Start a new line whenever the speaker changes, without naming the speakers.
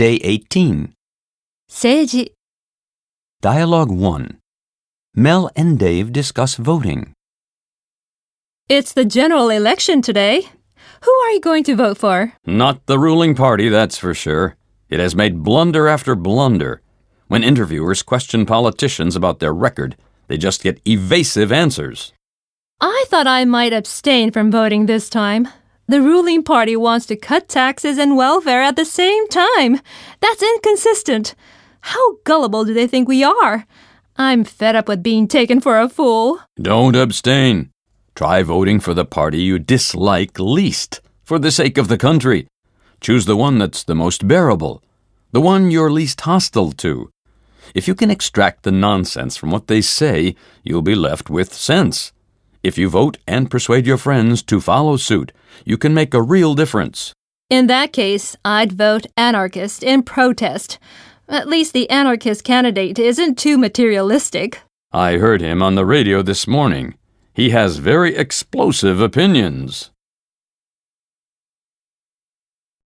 Day 18.
政治、
Dialogue 1. Mel and Dave discuss voting.
It's the general election today. Who are you going to vote for?
Not the ruling party, that's for sure. It has made blunder after blunder. When interviewers question politicians about their record, they just get evasive answers.
I thought I might abstain from voting this time. The ruling party wants to cut taxes and welfare at the same time. That's inconsistent. How gullible do they think we are? I'm fed up with being taken for a fool.
Don't abstain. Try voting for the party you dislike least, for the sake of the country. Choose the one that's the most bearable, the one you're least hostile to. If you can extract the nonsense from what they say, you'll be left with sense. If you vote and persuade your friends to follow suit, you can make a real difference.
In that case, I'd vote anarchist in protest. At least the anarchist candidate isn't too materialistic.
I heard him on the radio this morning. He has very explosive opinions.